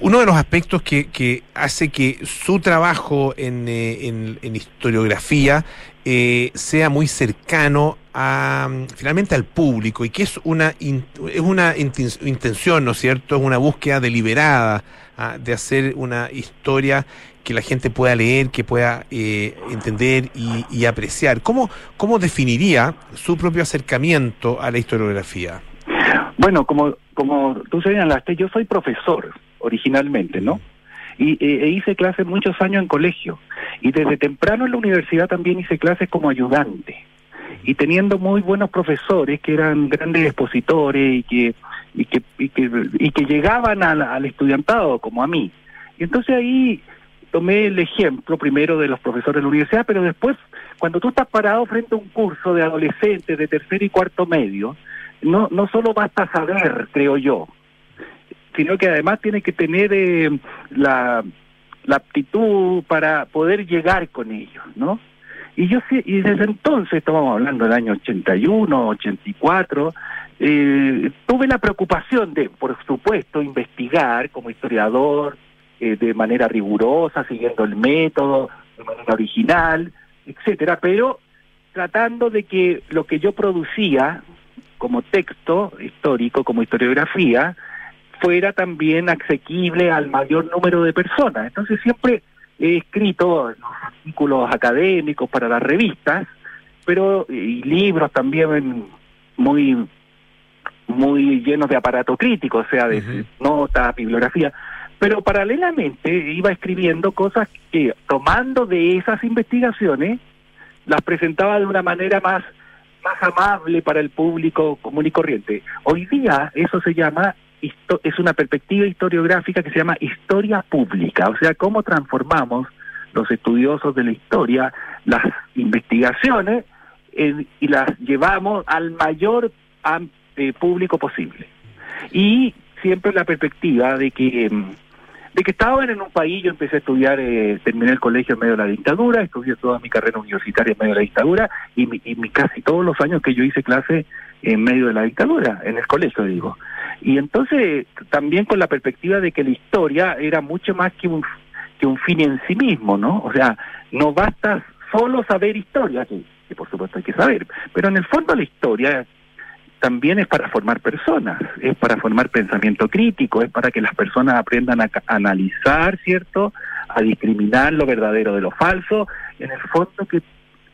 uno de los aspectos que, hace que su trabajo en, eh, en- en historiografía eh, sea muy cercano a mm, finalmente al público y que es una es una inten- intención, ¿no es cierto? Es una búsqueda deliberada ah, de hacer una historia que la gente pueda leer, que pueda eh, entender y, y apreciar. ¿Cómo, ¿Cómo definiría su propio acercamiento a la historiografía? Bueno, como, como tú señalaste, yo soy profesor originalmente, ¿no? Y eh, e hice clases muchos años en colegio. Y desde temprano en la universidad también hice clases como ayudante. Y teniendo muy buenos profesores que eran grandes expositores y que, y que, y que, y que llegaban al, al estudiantado, como a mí. Y entonces ahí tomé el ejemplo primero de los profesores de la universidad, pero después, cuando tú estás parado frente a un curso de adolescentes de tercer y cuarto medio, no, no solo basta saber, creo yo, sino que además tiene que tener eh, la, aptitud para poder llegar con ellos, ¿no? Y yo y desde entonces, estamos hablando del año 81, 84, eh, tuve la preocupación de, por supuesto, investigar como historiador eh, de manera rigurosa, siguiendo el método, de manera original, etcétera, pero tratando de que lo que yo producía como texto histórico, como historiografía, fuera también asequible al mayor número de personas. Entonces siempre he escrito los artículos académicos para las revistas, pero y libros también muy muy llenos de aparato crítico, o sea, de notas, bibliografía, pero paralelamente iba escribiendo cosas que tomando de esas investigaciones las presentaba de una manera más más amable para el público común y corriente. Hoy día eso se llama es una perspectiva historiográfica que se llama historia pública, o sea, cómo transformamos los estudiosos de la historia las investigaciones en- y las llevamos al mayor eh, público posible. Y siempre la perspectiva de que mm, de que estaban en un país, yo empecé a estudiar, eh, terminé el colegio en medio de la dictadura, estudié toda mi carrera universitaria en medio de la dictadura y, mi- y mi- casi todos los años que yo hice clase en medio de la dictadura, en el colegio digo. Y entonces también con la perspectiva de que la historia era mucho más que un, que un fin en sí mismo, ¿no? O sea, no basta solo saber historia, que, que por supuesto hay que saber, pero en el fondo la historia también es para formar personas, es para formar pensamiento crítico, es para que las personas aprendan a analizar, ¿cierto? A discriminar lo verdadero de lo falso, en el fondo que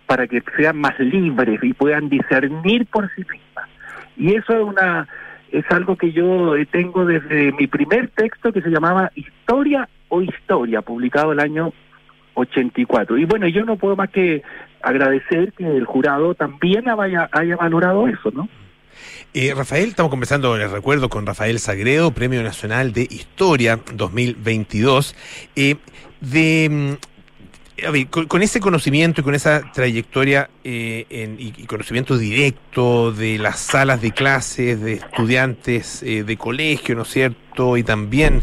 para que sean más libres y puedan discernir por sí mismas. Y eso es una es algo que yo eh, tengo desde mi primer texto que se llamaba Historia o Historia, publicado el año 84. Y bueno, yo no puedo más que agradecer que el jurado también haya valorado eso, ¿no? Eh, Rafael, estamos conversando, les recuerdo, con Rafael Sagredo, Premio Nacional de Historia 2022. Eh, de, mm, con, ese conocimiento y con esa trayectoria eh, en- y, conocimiento directo de las salas de clases de estudiantes eh, de colegio, ¿no es cierto? Y también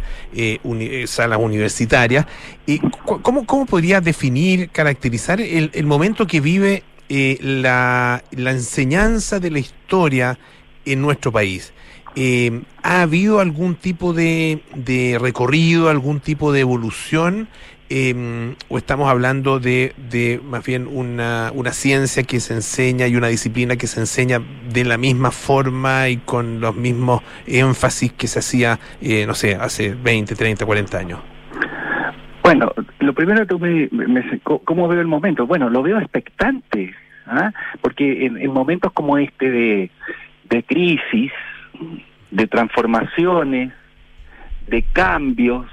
salas universitarias. eh, cu- ¿cómo, ¿Cómo podría definir, caracterizar el, el momento que vive eh, la, la enseñanza de la historia en nuestro país? Eh, ¿Ha habido algún tipo de, de recorrido, algún tipo de evolución? Eh, ¿O estamos hablando de, de más bien una, una ciencia que se enseña y una disciplina que se enseña de la misma forma y con los mismos énfasis que se hacía, eh, no sé, hace 20, 30, 40 años? Bueno, lo primero que me, me- ¿cómo veo el momento? Bueno, lo veo expectante, ¿ah? porque en, en momentos como este de, de crisis, de transformaciones, de cambios,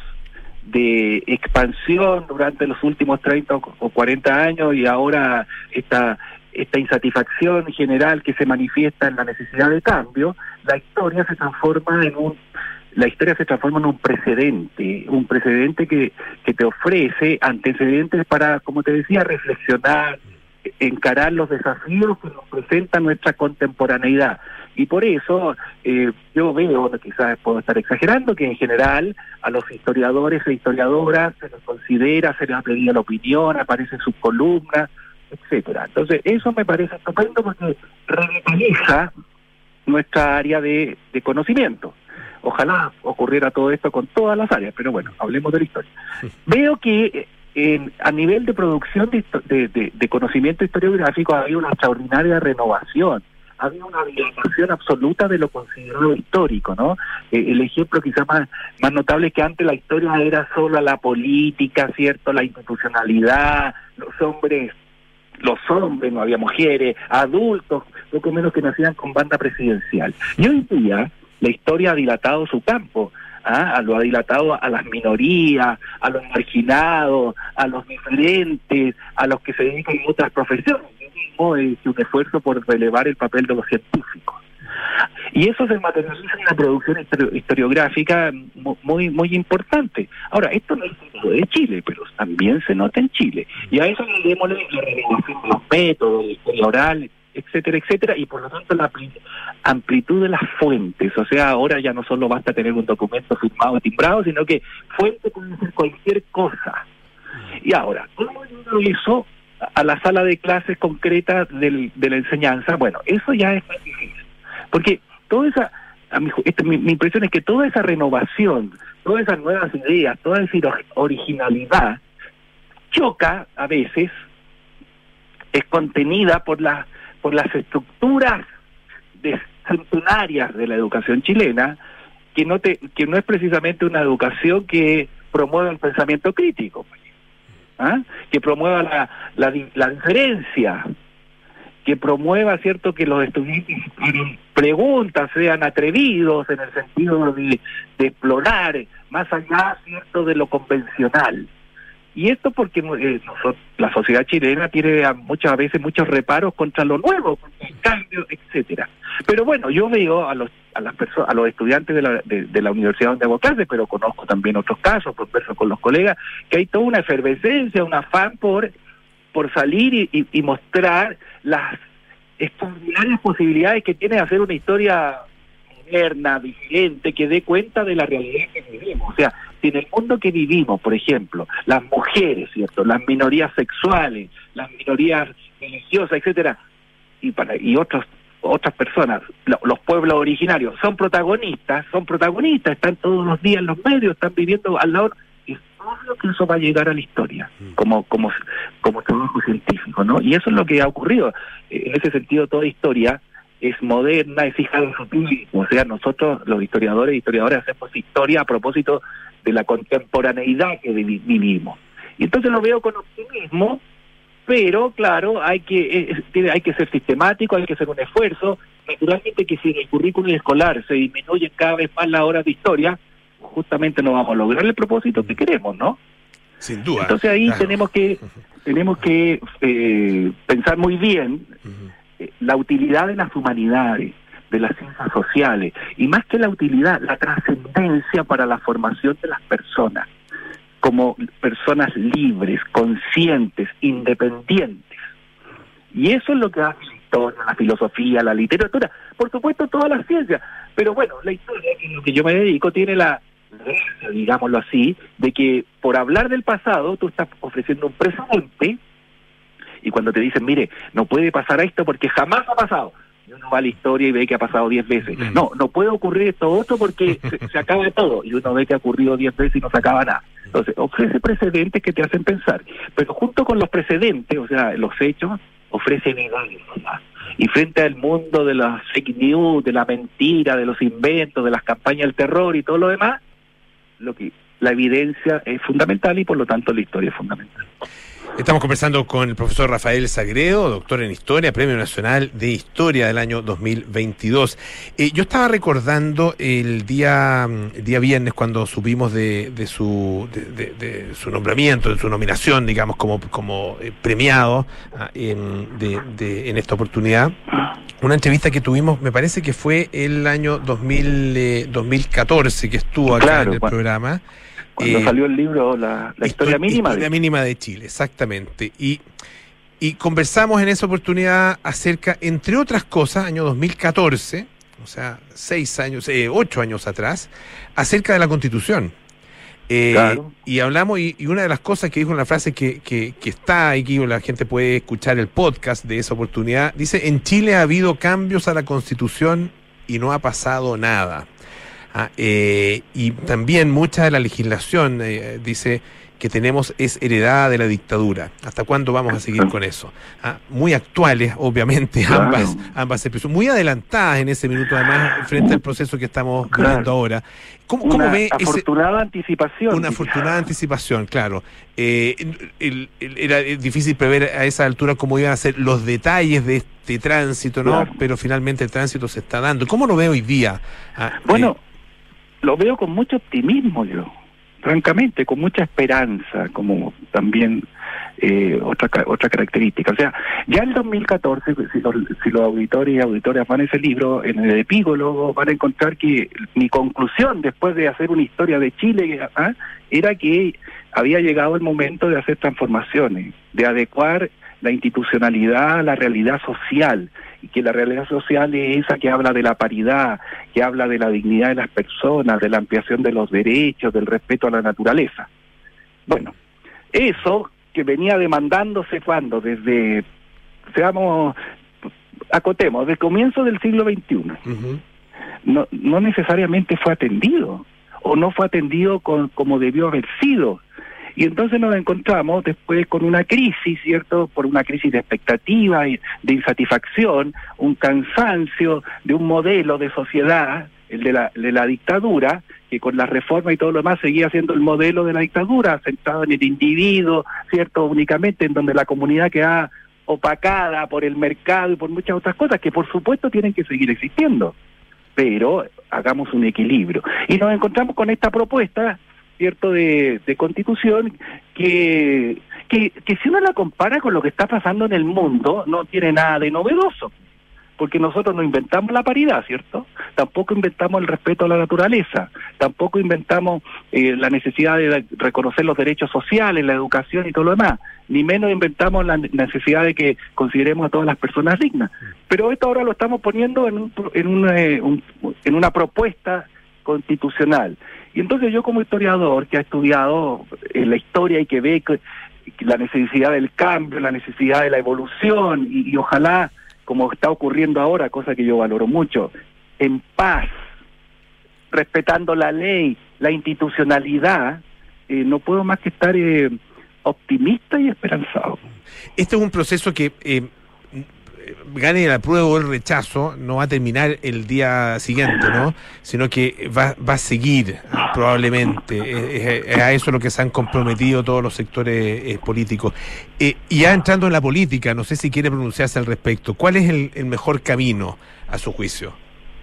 de expansión durante los últimos 30 o o 40 años y ahora esta esta insatisfacción general que se manifiesta en la necesidad de cambio, la historia se transforma en un la historia se transforma en un precedente, un precedente que, que te ofrece antecedentes para, como te decía, reflexionar, encarar los desafíos que nos presenta nuestra contemporaneidad. Y por eso eh, yo veo, quizás puedo estar exagerando, que en general a los historiadores e historiadoras se les considera, se les ha pedido la opinión, aparecen sus columnas, etcétera. Entonces, eso me parece estupendo porque revitaliza nuestra área de, de conocimiento. Ojalá ocurriera todo esto con todas las áreas, pero bueno, hablemos de la historia. Veo que en- a nivel de producción de, de- de- de conocimiento historiográfico había una extraordinaria renovación, había una dilatación absoluta de lo considerado histórico, ¿no? Eh, el ejemplo quizás más, más notable es que antes la historia era solo la política, ¿cierto? La institucionalidad, los hombres los hombres, no había mujeres, adultos, poco menos que nacían con banda presidencial. Y hoy día la historia ha dilatado su campo, ¿ah? lo ha dilatado a las minorías, a los marginados, a los diferentes, a los que se dedican a otras profesiones. Mismo un esfuerzo por relevar el papel de los científicos. Y eso se materializa en una producción histori- historiográfica mu- muy muy importante. Ahora, esto no es solo de Chile, pero también se nota en Chile. Y a eso le demos la renovación de los métodos, la historia oral, etcétera, etcétera, y por lo tanto la ampli- amplitud de las fuentes, o sea, ahora ya no solo basta tener un documento firmado timbrado, sino que fuente puede ser cualquier cosa. Y ahora, ¿cómo llevo eso a la sala de clases concreta del- de la enseñanza? Bueno, eso ya es más difícil, porque toda esa, a mi, esta- mi, mi impresión es que toda esa renovación, todas esas nuevas ideas, toda esa ori- originalidad, choca a veces, es contenida por las por las estructuras centenarias de la educación chilena, que no te, que no es precisamente una educación que promueva el pensamiento crítico, ¿ah? que promueva la, la, di- la diferencia, que promueva, cierto, que los estudiantes preguntas, sean atrevidos en el sentido de, de explorar más allá, cierto, de lo convencional. Y esto porque eh, nosotros- la sociedad chilena tiene muchas veces muchos reparos contra lo nuevo, contra el cambio, etcétera. Pero bueno, yo veo a los a las personas, a los estudiantes de la, de, de la universidad donde hago clases, pero conozco también otros casos, converso con los colegas, que hay toda una efervescencia, un afán por por salir y, y- y mostrar las extraordinarias posibilidades que tiene de hacer una historia moderna, vigente, que dé cuenta de la realidad que vivimos. O sea, si en el mundo que vivimos, por ejemplo, las mujeres, ¿cierto? Las minorías sexuales, las minorías religiosas, etcétera, y para y otros otras personas, lo- los pueblos originarios, son protagonistas, son protagonistas, están todos los días en los medios, están viviendo al lado, es obvio que eso va a llegar a la historia, como, como, como trabajo científico, ¿no? Y eso es lo que ha ocurrido. Eh, En ese sentido, toda historia es moderna, es hija de su. O sea, nosotros, los historiadores y historiadores, hacemos historia a propósito de la contemporaneidad que vivi- vivimos. Y entonces lo veo con optimismo, pero claro, hay que eh, hay que ser sistemático, hay que hacer un esfuerzo. Naturalmente que si en el currículum escolar se disminuyen cada vez más las horas de historia, justamente no vamos a lograr el propósito que queremos, ¿no? Sin duda. Entonces ahí Claro. tenemos que tenemos que eh, pensar muy bien eh, la utilidad de las humanidades, de las ciencias sociales, y más que la utilidad, la trascendencia para la formación de las personas, como personas libres, conscientes, independientes. Y eso es lo que hace la historia, la filosofía, la literatura, por supuesto todas las ciencias, pero bueno, la historia, es lo que yo me dedico, tiene la digámoslo así, de que por hablar del pasado tú estás ofreciendo un presente y cuando te dicen, mire, no puede pasar esto porque jamás ha pasado, y uno va a la historia y ve que ha pasado diez veces. No, no puede ocurrir esto otro porque se, se acaba todo, y uno ve que ha ocurrido diez veces y no se acaba nada. Entonces, ofrece precedentes que te hacen pensar, pero junto con los precedentes, o sea, los hechos, ofrece evidencia. Y frente al mundo de las fake news, de la mentira, de los inventos, de las campañas del terror y todo lo demás, lo que la evidencia es fundamental y por lo tanto la historia es fundamental. Estamos conversando con el profesor Rafael Sagredo, doctor en Historia, Premio Nacional de Historia del año 2022. Eh, yo estaba recordando el día, mm, el día viernes cuando supimos de, de su, de, de- de su nombramiento, de su nominación, digamos, como, como eh, premiado ah, en, de- de- en esta oportunidad. Una entrevista que tuvimos, me parece que fue el año 2000, eh, 2014 que estuvo acá Claro, en el programa. Cuando Eh, salió el libro La, la historia mínima, Historia mínima de Chile, exactamente. Y, y conversamos en esa oportunidad acerca, entre otras cosas, año 2014, o sea, seis años, eh, ocho años atrás, acerca de la Constitución. Eh, Claro. Y hablamos, y, y una de las cosas que dijo una frase que, que, que está aquí, la gente puede escuchar el podcast de esa oportunidad, dice, en Chile ha habido cambios a la Constitución y no ha pasado nada. Ah, eh, y también mucha de la legislación eh, dice que tenemos es heredada de la dictadura. ¿Hasta cuándo vamos a seguir con eso? Ah, muy actuales, obviamente, Claro. ambas, ambas expresiones, muy adelantadas en ese minuto, además, frente al proceso que estamos Claro. viviendo ahora. ¿Cómo, cómo Una ve ese, afortunada anticipación. una afortunada anticipación, claro. Eh, el- el- era difícil prever a esa altura cómo iban a ser los detalles de este tránsito, ¿no? Claro. Pero finalmente el tránsito se está dando. ¿Cómo lo ve hoy día? Ah, Bueno, lo veo con mucho optimismo yo, francamente, con mucha esperanza, como también eh, otra otra característica. O sea, ya en 2014, si los, si los auditores y auditoras van a ese libro, en el epígolo van a encontrar que mi conclusión después de hacer una historia de Chile ¿ah? era que había llegado el momento de hacer transformaciones, de adecuar la institucionalidad a la realidad social y que la realidad social es esa que habla de la paridad, que habla de la dignidad de las personas, de la ampliación de los derechos, del respeto a la naturaleza. Bueno, eso que venía demandándose cuando, desde, seamos, acotemos, desde el comienzo del siglo XXI, no, no necesariamente fue atendido, o no fue atendido con, como debió haber sido. Y entonces nos encontramos después con una crisis, ¿cierto? Por una crisis de expectativa, y de insatisfacción, un cansancio de un modelo de sociedad, el de la, de la dictadura, que con la reforma y todo lo demás seguía siendo el modelo de la dictadura, centrado en el individuo, ¿cierto? Únicamente en donde la comunidad queda opacada por el mercado y por muchas otras cosas que por supuesto tienen que seguir existiendo. Pero hagamos un equilibrio. Y nos encontramos con esta propuesta cierto de, constitución que, que que si uno la compara con lo que está pasando en el mundo no tiene nada de novedoso porque nosotros no inventamos la paridad, ¿cierto? Tampoco inventamos el respeto a la naturaleza, tampoco inventamos eh, la necesidad de reconocer los derechos sociales, la educación y todo lo demás, ni menos inventamos la necesidad de que consideremos a todas las personas dignas. Pero esto ahora lo estamos poniendo en, un, en, una, eh, un, en una propuesta constitucional. Y entonces yo como historiador que ha estudiado eh, la historia y que ve que, la necesidad del cambio, la necesidad de la evolución y, y ojalá, como está ocurriendo ahora, cosa que yo valoro mucho, en paz, respetando la ley, la institucionalidad, eh, no puedo más que estar eh, optimista y esperanzado. Este es un proceso que eh, gane el apruebo o el rechazo, no va a terminar el día siguiente, ¿no? Sino que va, va a seguir probablemente. Es, es a eso lo que se han comprometido todos los sectores eh, políticos. Eh, y ya entrando en la política, no sé si quiere pronunciarse al respecto. ¿Cuál es el, el mejor camino a su juicio?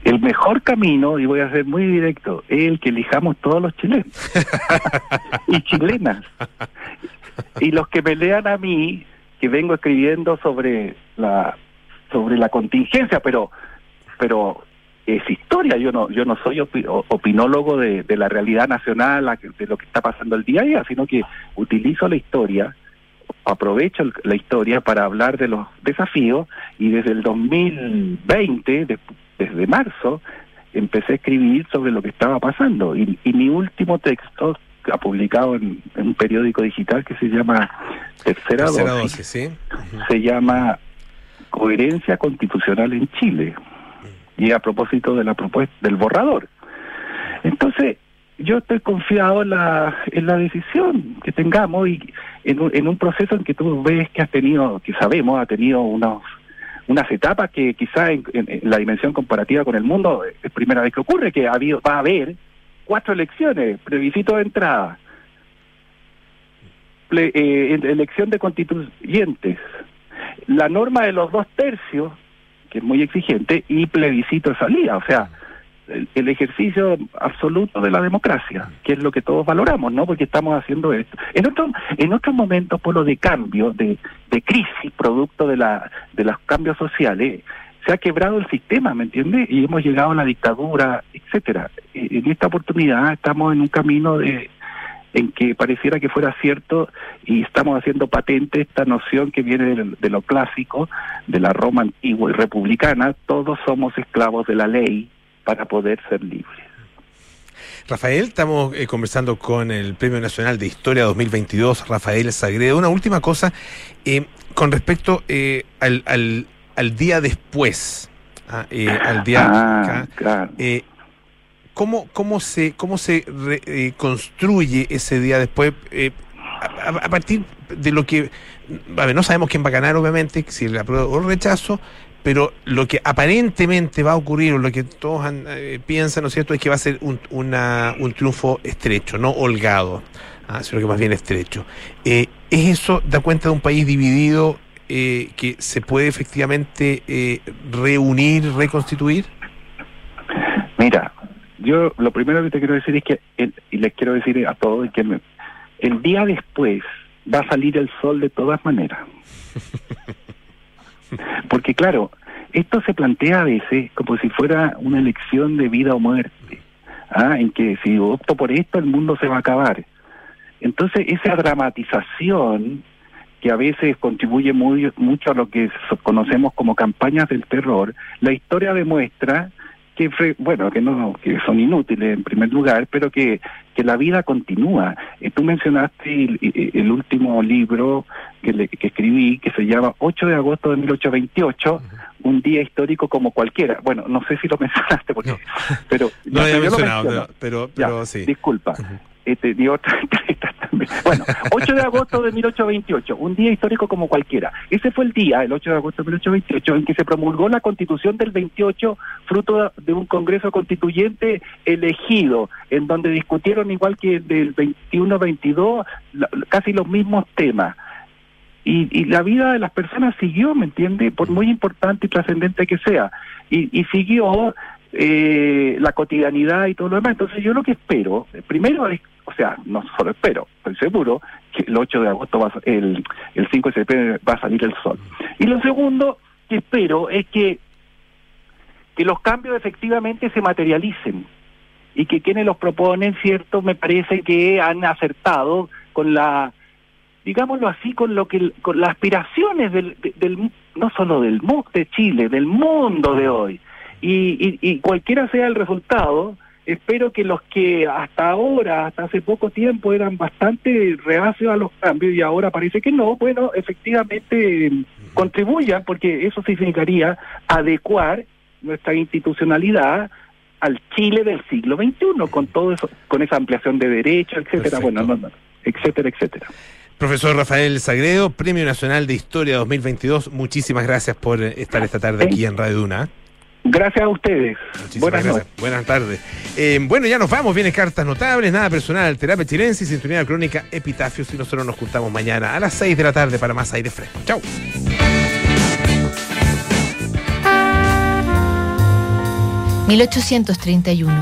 El mejor camino, y voy a ser muy directo, es el que elijamos todos los chilenos y chilenas. Y los que me lean a mí, que vengo escribiendo sobre la sobre la contingencia, pero pero es historia. Yo no yo no soy opi opinólogo de, de, la realidad nacional, de lo que está pasando el día a día, sino que utilizo la historia, aprovecho la historia para hablar de los desafíos y desde el 2020, de, desde marzo, empecé a escribir sobre lo que estaba pasando. Y, y mi último texto ha publicado en, en, un periódico digital que se llama Tercera, Tercera Dosis, dosis, ¿sí? se llama Coherencia Constitucional en Chile y a propósito de la propuesta del borrador. Entonces, yo estoy confiado en la, en la decisión que tengamos y en un, en un proceso en que tú ves que has tenido, que sabemos, ha tenido unos unas etapas que quizá en, en, en, la dimensión comparativa con el mundo es primera vez que ocurre, que ha habido, va a haber cuatro elecciones, plebiscito de entrada, ple, eh, elección de constituyentes, la norma de los dos tercios, que es muy exigente, y plebiscito de salida, o sea, el, el, ejercicio absoluto de la democracia, que es lo que todos valoramos, ¿no? Porque estamos haciendo esto. En otros en otros momentos, por lo de cambio, de, de crisis, producto de la de los cambios sociales, se ha quebrado el sistema, ¿me entiende? Y hemos llegado a la dictadura, etcétera. En esta oportunidad estamos en un camino de en que pareciera que fuera cierto y estamos haciendo patente esta noción que viene de, de lo clásico, de la Roma antigua y republicana, todos somos esclavos de la ley para poder ser libres. Rafael, estamos eh, conversando con el Premio Nacional de Historia 2022, Rafael Sagredo. Una última cosa, eh, con respecto eh, al, al, al, día después, ¿ah? al día ah, acá, claro. ¿Cómo, cómo se, cómo se re, construye ese día después? A, a, partir de lo que, a ver, no sabemos quién va a ganar, obviamente, si el apruebo o el rechazo, pero lo que aparentemente va a ocurrir, o lo que todos han, eh, piensan, ¿no es cierto?, es que va a ser un, una, un triunfo estrecho, no holgado, ¿ah? sino que más bien estrecho. Eh, ¿Es eso, da cuenta de un país dividido eh, que se puede efectivamente eh, reunir, reconstituir? Mira, yo lo primero que te quiero decir es que, el, y les quiero decir a todos, que el, el día después va a salir el sol de todas maneras. Porque claro, esto se plantea a veces como si fuera una elección de vida o muerte, ¿ah? en que si opto por esto el mundo se va a acabar. Entonces esa dramatización que a veces contribuye muy, mucho a lo que conocemos como campañas del terror, la historia demuestra que, bueno, que no, que son inútiles en primer lugar, pero que, que la vida continúa. Eh, tú mencionaste el, el- el último libro que, le- que escribí, que se llama 8 de agosto de 1828, un día histórico como cualquiera. Bueno, no sé si lo mencionaste, porque, pero No lo había mencionado, menciono. pero, pero, Ya, sí. Disculpa. Este, di otra- bueno, 8 de agosto de 1828, un día histórico como cualquiera. Ese fue el día, el 8 de agosto de 1828, en que se promulgó la constitución del 28, fruto de un congreso constituyente elegido, en donde discutieron igual que del 21-22 la- casi los mismos temas. Y, y la vida de las personas siguió, ¿me entiende? Por muy importante y trascendente que sea. Y siguió eh, la cotidianidad y todo lo demás. Entonces yo lo que espero, primero es, o sea, no solo espero, estoy seguro que el 8 de agosto, va el, el 5 de septiembre va a salir el sol. Y lo segundo que espero es que, que los cambios efectivamente se materialicen y que quienes los proponen, cierto, me parece que han acertado con la digámoslo así, con lo que con las aspiraciones del, de- del no solo del de Chile, del mundo de hoy. Y, y, y cualquiera sea el resultado, espero que los que hasta ahora, hasta hace poco tiempo, eran bastante reacios a los cambios y ahora parece que no, bueno, efectivamente eh, contribuyan, porque eso significaría adecuar nuestra institucionalidad al Chile del siglo XXI, con todo eso, con esa ampliación de derechos, etcétera, bueno, no, no, etcétera, etcétera. Profesor Rafael Sagredo, Premio Nacional de Historia 2022, muchísimas gracias por estar esta tarde aquí en Radio Duna. Gracias a ustedes. Muchísimas Buenas gracias. noches. Buenas tardes. Eh, bueno, ya nos vamos. Vienen cartas notables, nada personal, terapia chilense y sintonía crónica Epitafios. Y nosotros nos juntamos mañana a las 6 de la tarde para más aire fresco. Chau. ¿1831